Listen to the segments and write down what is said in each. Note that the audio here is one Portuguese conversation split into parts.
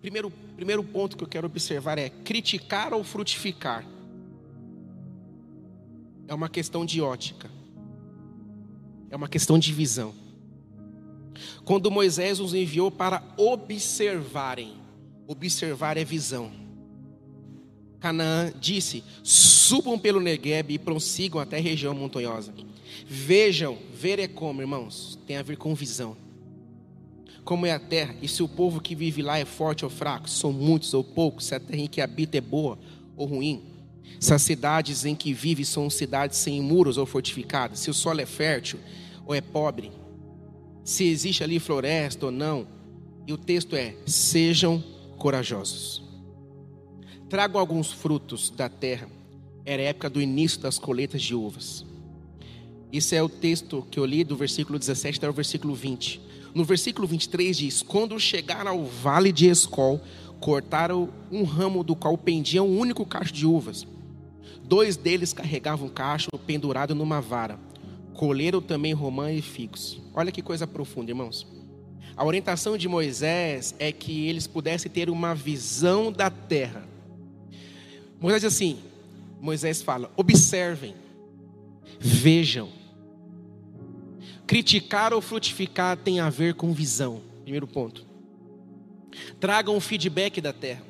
Primeiro, primeiro ponto que eu quero observar é criticar ou frutificar. É uma questão de ótica. É uma questão de visão. Quando Moisés os enviou para observarem, observar é visão. Canaã disse: subam pelo Negueb e prossigam até a região montanhosa. Vejam, ver é como, irmãos, tem a ver com visão. Como é a terra, e se o povo que vive lá é forte ou fraco, são muitos ou poucos, se a terra em que habita é boa ou ruim, se as cidades em que vive são cidades sem muros ou fortificadas, se o solo é fértil ou é pobre, se existe ali floresta ou não. E o texto é: sejam corajosos. Tragam alguns frutos da terra. Era a época do início das colheitas de uvas. Isso é o texto que eu li do versículo 17 até o versículo 20. No versículo 23 diz: Quando chegaram ao vale de Escol, cortaram um ramo do qual pendia um único cacho de uvas. Dois deles carregavam um cacho pendurado numa vara. Colheram também romã e figos. Olha que coisa profunda, irmãos. A orientação de Moisés é que eles pudessem ter uma visão da terra. Moisés diz assim: Moisés fala, observem, vejam. Criticar ou frutificar tem a ver com visão. Primeiro ponto. Tragam um feedback da terra.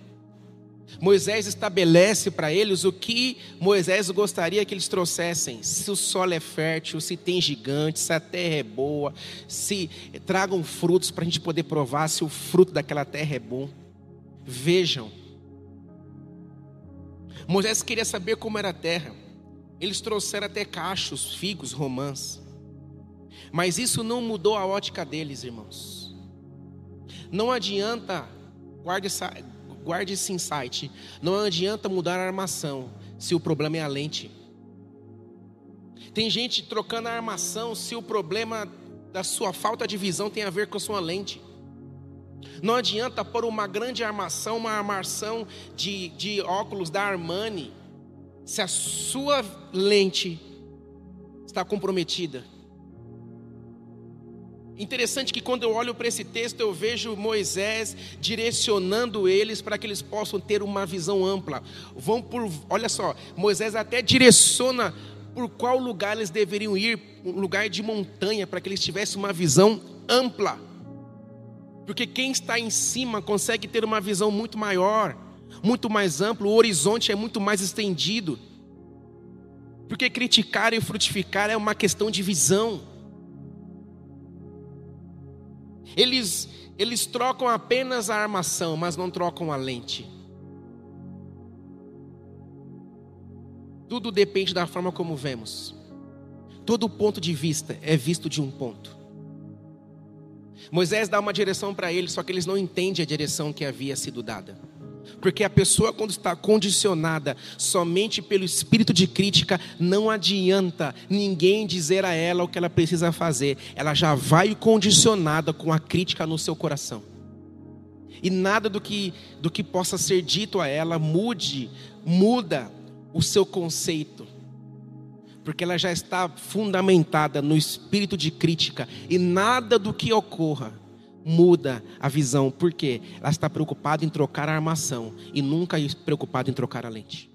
Moisés estabelece para eles o que Moisés gostaria que eles trouxessem: se o solo é fértil, se tem gigantes, se a terra é boa, se tragam frutos para a gente poder provar se o fruto daquela terra é bom. Vejam. Moisés queria saber como era a terra. Eles trouxeram até cachos, figos, romãs. Mas isso não mudou a ótica deles, irmãos. Não adianta, guarde, guarde esse insight. Não adianta mudar a armação se o problema é a lente. Tem gente trocando a armação se o problema da sua falta de visão tem a ver com a sua lente. Não adianta pôr uma grande armação, uma armação de, de óculos da Armani, se a sua lente está comprometida. Interessante que quando eu olho para esse texto, eu vejo Moisés direcionando eles para que eles possam ter uma visão ampla. Vão por, olha só, Moisés até direciona por qual lugar eles deveriam ir, um lugar de montanha, para que eles tivessem uma visão ampla. Porque quem está em cima consegue ter uma visão muito maior, muito mais ampla, o horizonte é muito mais estendido. Porque criticar e frutificar é uma questão de visão. Eles, eles trocam apenas a armação, mas não trocam a lente. Tudo depende da forma como vemos. Todo ponto de vista é visto de um ponto. Moisés dá uma direção para eles, só que eles não entendem a direção que havia sido dada. Porque a pessoa, quando está condicionada somente pelo espírito de crítica, não adianta ninguém dizer a ela o que ela precisa fazer. Ela já vai condicionada com a crítica no seu coração. E nada do que, do que possa ser dito a ela mude, muda o seu conceito. Porque ela já está fundamentada no espírito de crítica. E nada do que ocorra muda a visão. Por quê? Ela está preocupada em trocar a armação e nunca preocupada em trocar a lente.